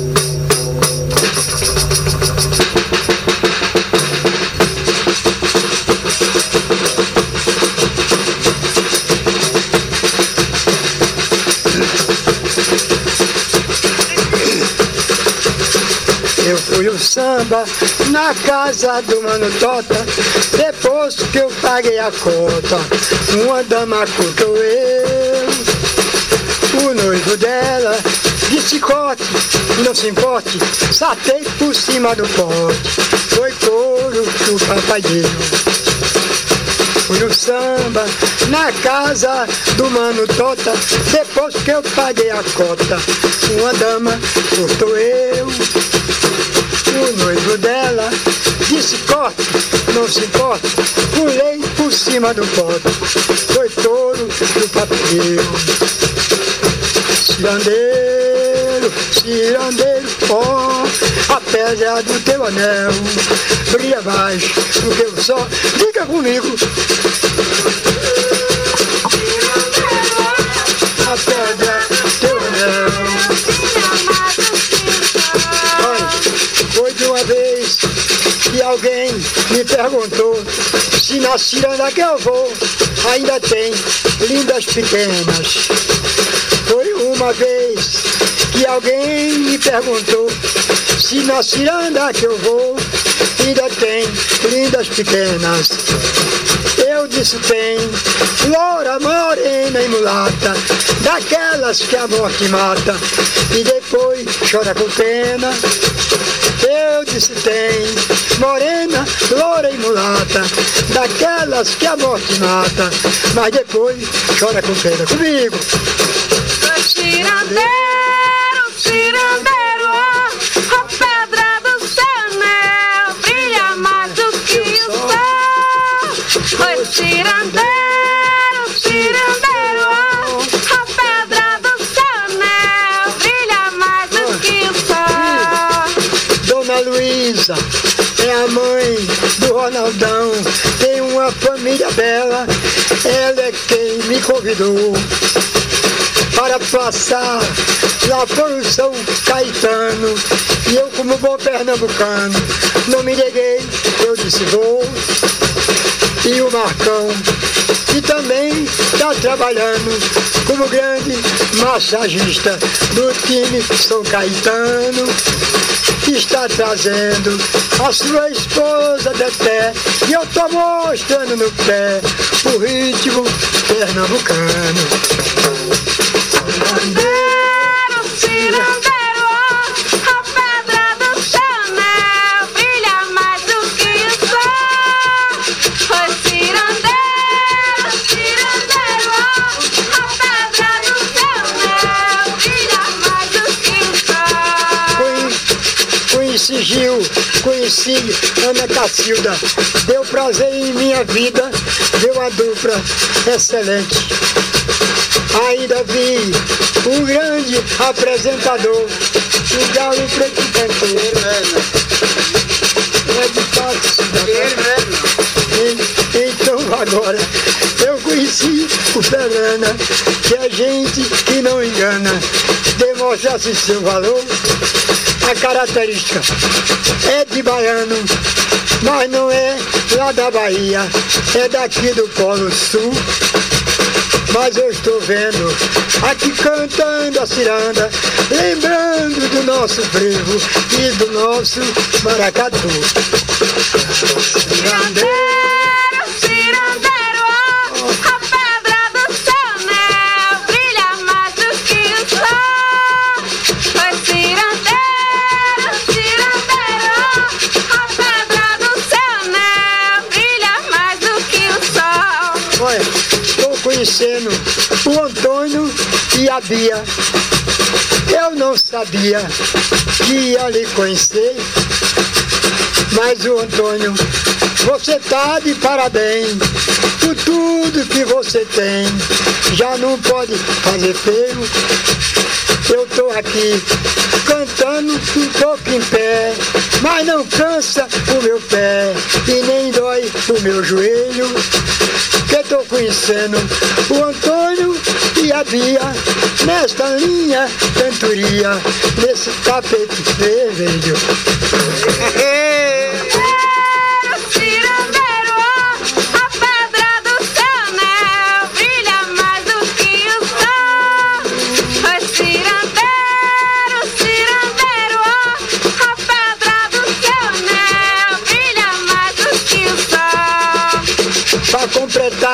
fui o samba na casa do Mano Tota, depois que eu paguei a conta. Uma dama contou eu, o noivo dela, de chicote, não se importe, satei por cima do pote. Foi couro do papai dele. Fui no samba, na casa do Mano Tota, depois que eu paguei a cota. Uma dama cortou eu, o noivo dela disse corte, não se importa, pulei por cima do pote. Foi touro do papel. Cirandeiro, cirandeiro, ó, a pedra do teu anel brilha mais do que o sol. Diga comigo. A pedra alguém me perguntou se na ciranda que eu vou ainda tem lindas pequenas. Foi uma vez que alguém me perguntou se na ciranda que eu vou ainda tem lindas pequenas. Eu disse tem, loura, morena e mulata, daquelas que a morte mata e depois chora com pena. Eu disse tem, morena, loura e mulata, daquelas que a morte mata, mas depois chora com pena comigo. Cirandeiro, cirandeiro, É a mãe do Ronaldão, tem uma família bela, ela é quem me convidou para passar lá por São Caetano. E eu, como bom pernambucano, não me neguei, eu disse vou. E o Marcão, que também está trabalhando como grande massagista do time São Caetano, está trazendo a sua esposa de pé. E eu tô mostrando no pé o ritmo pernambucano. Conheci Ana Cacilda. Deu prazer em minha vida, deu uma dupla excelente. Ainda vi um grande apresentador, o Galo Preto Cantor. É de fato, cidadão. En- Então agora, se o Fernanda, que é gente que não engana, demonstrasse seu valor. A característica é de baiano, mas não é lá da Bahia, é daqui do Polo Sul. Mas eu estou vendo aqui cantando a ciranda, lembrando do nosso frevo e do nosso maracatu. Cirandeiro, conhecendo o Antônio e a Bia. Eu não sabia que ia lhe conhecer, mas o Antônio, você tá de parabéns por tudo que você tem. Já não pode fazer feio. Eu tô aqui cantando um pouco em pé, mas não cansa o meu pé e nem dói o meu joelho. Que tô conhecendo o Antônio e a Bia nesta linha cantoria, nesse tapete vermelho.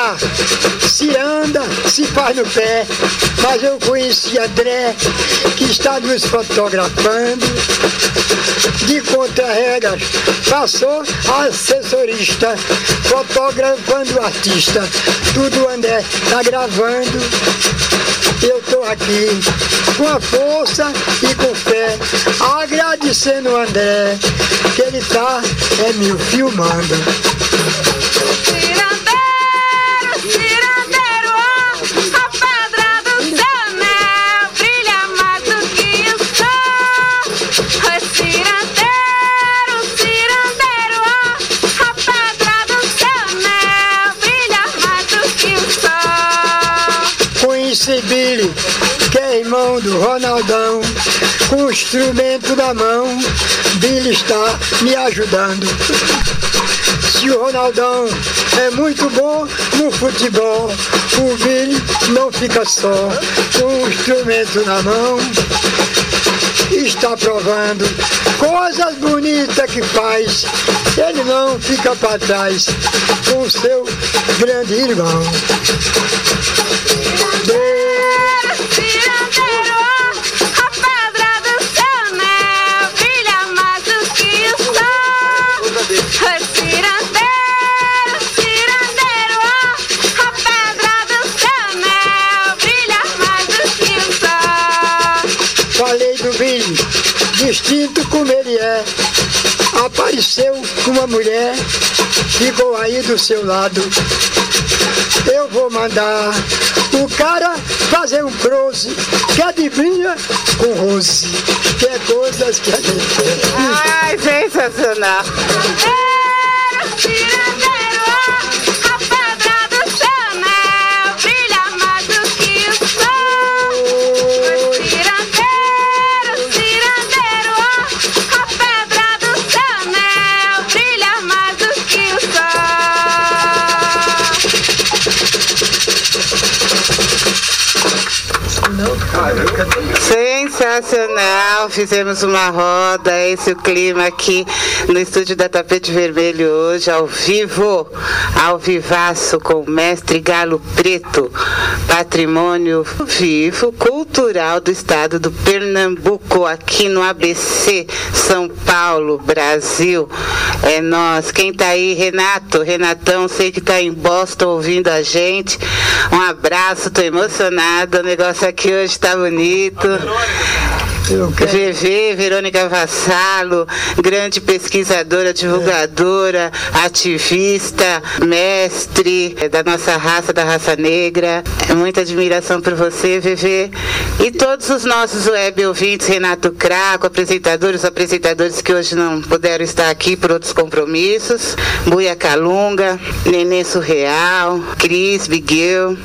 completar, ciranda se faz no pé, mas eu conheci André, que está nos fotografando. De contra-regras, passou assessorista, fotografando o artista. Tudo André está gravando. Eu tô aqui com a força e com fé, agradecendo o André, que ele tá é, me filmando. Do Ronaldão, com o instrumento na mão, Billy está me ajudando. Se o Ronaldão é muito bom no futebol, o Billy não fica só, com o instrumento na mão, está provando coisas bonitas que faz, ele não fica para trás, com seu grande irmão. Apareceu uma mulher, ficou aí do seu lado. Eu vou mandar o cara fazer um close que adivinha com Rose, que é coisas que a gente tem. Ai, sensacional. Sensacional, fizemos uma roda, esse é o clima aqui no estúdio da Tapete Vermelho hoje, ao vivo, ao vivaço com o mestre Galo Preto, patrimônio vivo cultural do estado do Pernambuco, aqui no ABC, São Paulo, Brasil. É nós, quem tá aí, Renato, Renatão, sei que tá em Boston ouvindo a gente. Um abraço, tô emocionada, o negócio aqui hoje tá bonito. Quero. VV, Verônica Vassalo, grande pesquisadora, divulgadora, ativista, mestre é, da nossa raça, da raça negra. É Muita admiração por você, VV. E todos os nossos web ouvintes, Renato Craco, apresentadores, apresentadores que hoje não puderam estar aqui por outros compromissos. Buia Calunga, Nenê Surreal, Cris, Biguel,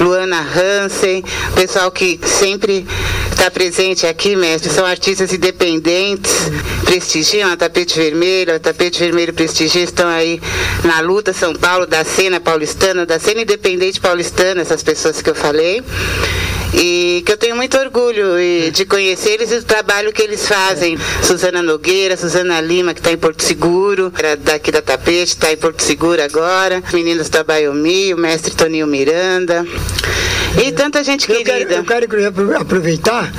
Luana Hansen, pessoal que sempre está presente aqui, são artistas independentes, prestigiam a Tapete Vermelho, a Tapete Vermelho prestigia, estão aí na luta São Paulo, da cena paulistana, da cena independente paulistana, essas pessoas que eu falei. E que eu tenho muito orgulho e, de conhecer eles e do trabalho que eles fazem. Suzana Nogueira, Suzana Lima, que está em Porto Seguro, era daqui da Tapete, está em Porto Seguro agora. Meninos da Baiomi, o mestre Toninho Miranda. E tanta gente Eu quero, querida. eu quero inclusive, apro- aproveitar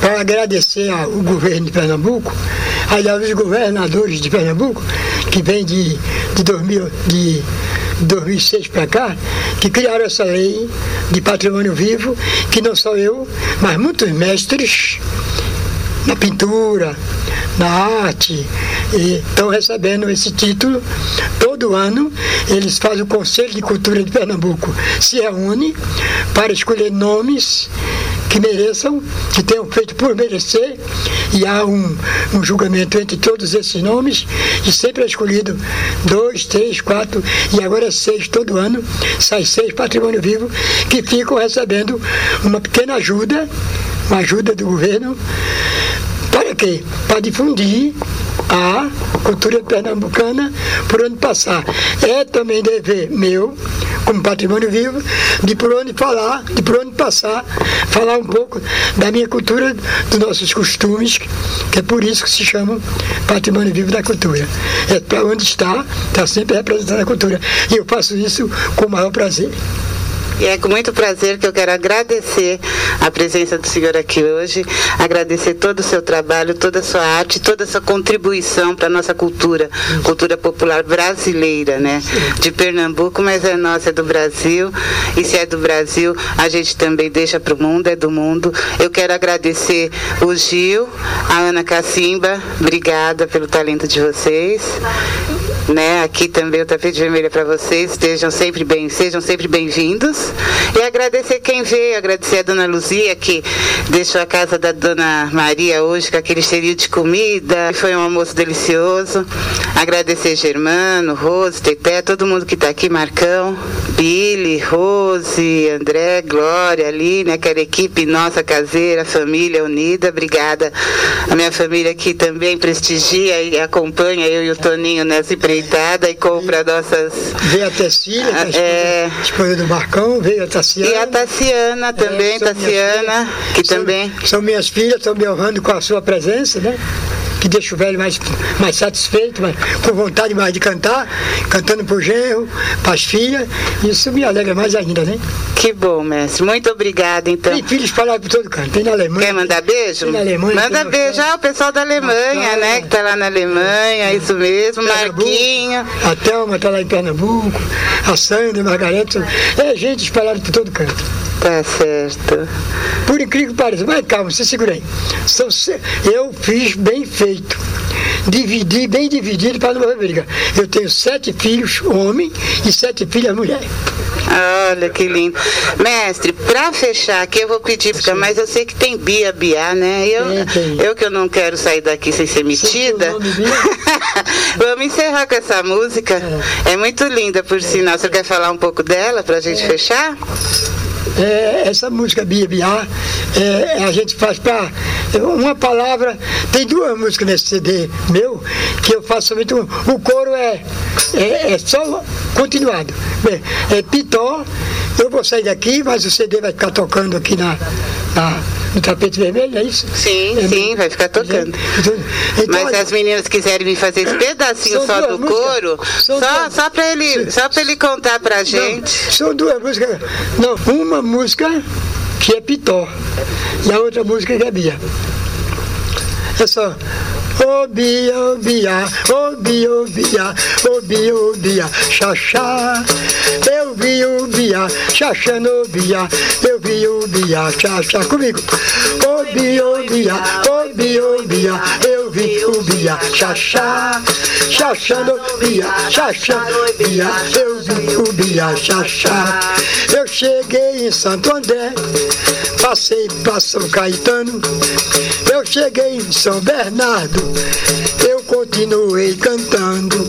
para agradecer ao governo de Pernambuco, aliás, os governadores de Pernambuco, que vem de, de, 2000, de 2006 para cá, que criaram essa lei de patrimônio vivo, que não só eu, mas muitos mestres na pintura, na arte, estão recebendo esse título. Todo ano eles fazem o Conselho de Cultura de Pernambuco, se reúne para escolher nomes que mereçam, que tenham feito por merecer, e há um, um julgamento entre todos esses nomes, e sempre é escolhido dois, três, quatro, e agora é seis todo ano, sai seis patrimônio vivo, que ficam recebendo uma pequena ajuda, uma ajuda do governo, para quê? Para difundir a cultura pernambucana por onde passar. É também dever meu, como patrimônio vivo, de por onde falar, de por onde passar, falar um pouco da minha cultura, dos nossos costumes, que é por isso que se chama patrimônio vivo da cultura. É para onde está, está sempre representando a cultura. E eu faço isso com o maior prazer. E é com muito prazer que eu quero agradecer a presença do senhor aqui hoje, agradecer todo o seu trabalho, toda a sua arte, toda a sua contribuição para a nossa cultura, cultura popular brasileira, né? De Pernambuco, mas é nossa, é do Brasil. E se é do Brasil, a gente também deixa para o mundo, é do mundo. Eu quero agradecer o Gil, a Ana Cacimba, obrigada pelo talento de vocês né? Aqui também o tapete vermelho é para vocês. Estejam sempre bem, sejam sempre bem-vindos. E agradecer quem veio, agradecer a dona Luzia que deixou a casa da dona Maria hoje com aquele cheirinho de comida. Foi um almoço delicioso. Agradecer Germano, Rose, Teté, todo mundo que está aqui, Marcão, Billy, Rose, André, Glória, Aline, aquela equipe nossa caseira, família unida. Obrigada. A minha família aqui também prestigia e acompanha eu e o Toninho nessa empreitada e compra nossas. Veio a Tecília, que é esposa, É. esposa do Marcão, veio a Tassiana. E a Tassiana também, É, são minhas Tassiana, que São- também. São minhas filhas, estão me honrando com a sua presença, né? Que deixa o velho mais, mais satisfeito, mais, com vontade mais de cantar, cantando pro genro, para as filhas. Isso me alegra mais ainda, né? Que bom, mestre. Muito obrigada, então. Tem filhos espalhados por todo canto. Tem na Alemanha. Quer mandar beijo? Tem na Alemanha, Manda beijo. Ah, o pessoal da Alemanha, Austrália. né? Que tá lá na Alemanha, isso mesmo. Pernambuco. Marquinho. A Thelma está lá em Pernambuco, a Sandra, a Margarete. É gente espalhada por todo canto. Tá certo. Por incrível que pareça, mas calma. São se- Eu fiz bem feito. Dividi, bem dividido para não haver briga. Eu tenho sete filhos, homem, e sete filhas, mulher. Olha que lindo. Mestre, pra fechar aqui eu vou pedir, porque, mas eu sei que tem Bia Bia, né? Eu, tem. eu que eu não quero sair daqui sem ser metida. Bia? Vamos encerrar com essa música. É. muito linda, por sinal. Você quer falar um pouco dela pra gente fechar? É, essa música Bia Bia, é, a gente faz para uma palavra. Tem duas músicas nesse CD meu que eu faço somente um. O coro é, é, é só continuado. Bem, É Pitó. Eu vou sair daqui, mas o CD vai ficar tocando aqui na, na- no tapete vermelho, é isso? Sim, É, sim, vai ficar tocando. Então, então, Mas se olha, as meninas quiserem me fazer esse pedacinho só do músicas. São só, duas. só para ele, só para ele contar pra Não, gente. são duas músicas. Não, uma música que é Pitó e a outra música que é Bia. É só. Ô Bia, ô Bia, ô Bia, ô Bia, ô Bia, ô Bia, xaxá. Eu vi o Bia, xaxando o Bia, eu vi o Bia, xaxá comigo. Ô bia, oi, bia, oi, bia, oi, bia, eu vi o bia, xaxá, bia, eu vi o bia, xaxá. Eu cheguei em Santo André, passei para São Caetano, eu cheguei em São Bernardo, eu continuei cantando.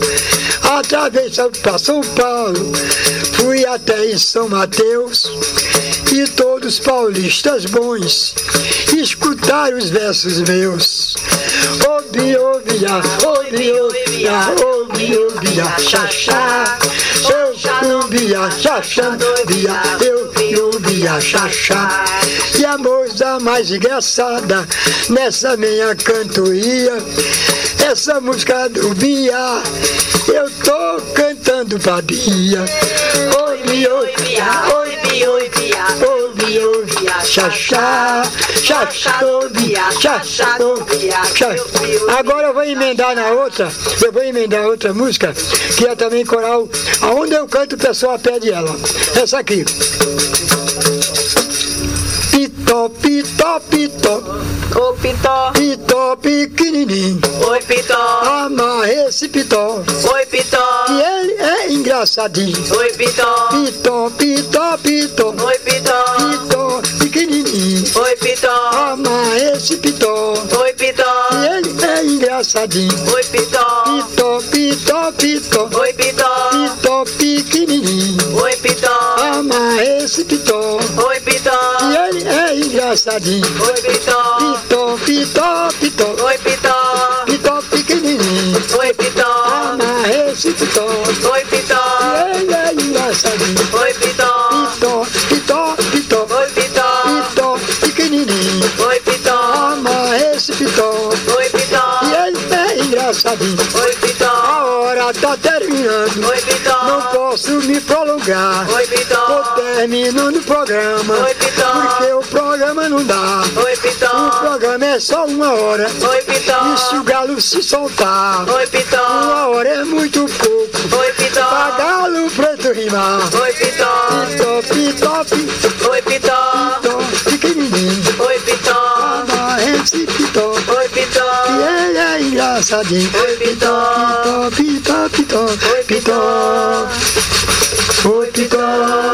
Atravessei para São Paulo, fui até em São Mateus, e todos paulistas bons escutaram os versos meus. Ouvi, ouvia, ouvi, ouvia, ouvi, ouvia, xaxá. Xaxá, ouvia, eu ouvia, xaxá. E a moça mais engraçada nessa minha cantoria, essa música do Bia, eu tô cantando pra Bia. Ouvi, ouvia, ouvi, xaxá, xaxá, ouvia, xaxá, ouvia, xaxá. Agora eu vou emendar na outra, eu vou emendar outra música, que é também coral, aonde eu canto o pessoal pede ela. Essa aqui. Pitó, pitó, pitó, Ô Pitó, pitó pequenininho, oi Pitó, amarra esse pitó, oi Pitó, que ele é engraçadinho. oi Pitó, Pitó, pitó, pitó, oi Pitó, pitó pequenininho, oi Pitó, amarra esse pitó, oi Pitó, que ele é engraçadinho. oi Pitó, Pitó, pitó, pitó, engraçadinho. oi Pitó, Pitó, pitó, pitó, oi Pitó, pitó pequenininho, oi Pitó, amarra esse pitó, oi Pitó, ele é engraçadinho. oi Pitó, Pitó, pitó, pitó, oi Pitó, pitó pequenininho, oi Pitó, amarra esse pitó, oi Pitó, que ele é engraçadinho. oi Pitó, A hora tá terminando, oi Pitó, não posso me prolongar. oi Tô Pitó, terminando o programa, Oi, Pitó. É só uma hora. oi E se o galo se soltar, oi Pitó, uma hora é muito pouco. oi Pra Pitó, galo preto rimar. oi Pitó, Pitó, pitó, oi Pitó, pitó, pequenininho. oi Pitó, esse pitó, oi Pitó, que ele é engraçadinho. Oi, Pitó. Pitó, pitó, pitó, Oi, pitó. Oi, pitó.